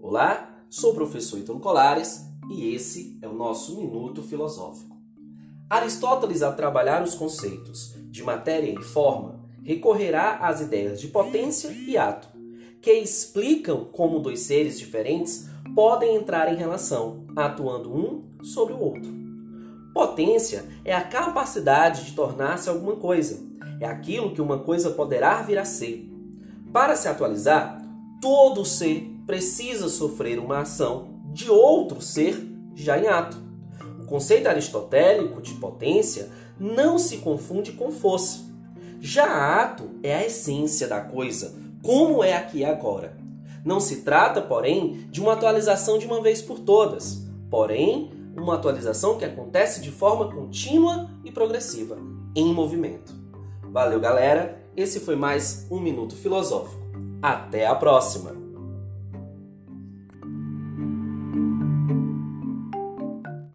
Olá, sou o professor Ítalo Colares e esse é o nosso Minuto Filosófico. Aristóteles, ao trabalhar os conceitos de matéria e forma, recorrerá às ideias de potência e ato, que explicam como dois seres diferentes podem entrar em relação, atuando um sobre o outro. Potência é a capacidade de tornar-se alguma coisa, é aquilo que uma coisa poderá vir a ser. Para se atualizar, todo ser precisa sofrer uma ação de outro ser já em ato. O conceito aristotélico de potência não se confunde com força. Já ato é a essência da coisa, como é aqui e agora. Não se trata, porém, de uma atualização de uma vez por todas, porém, uma atualização que acontece de forma contínua e progressiva, em movimento. Valeu, galera! Esse foi mais um Minuto Filosófico. Até a próxima!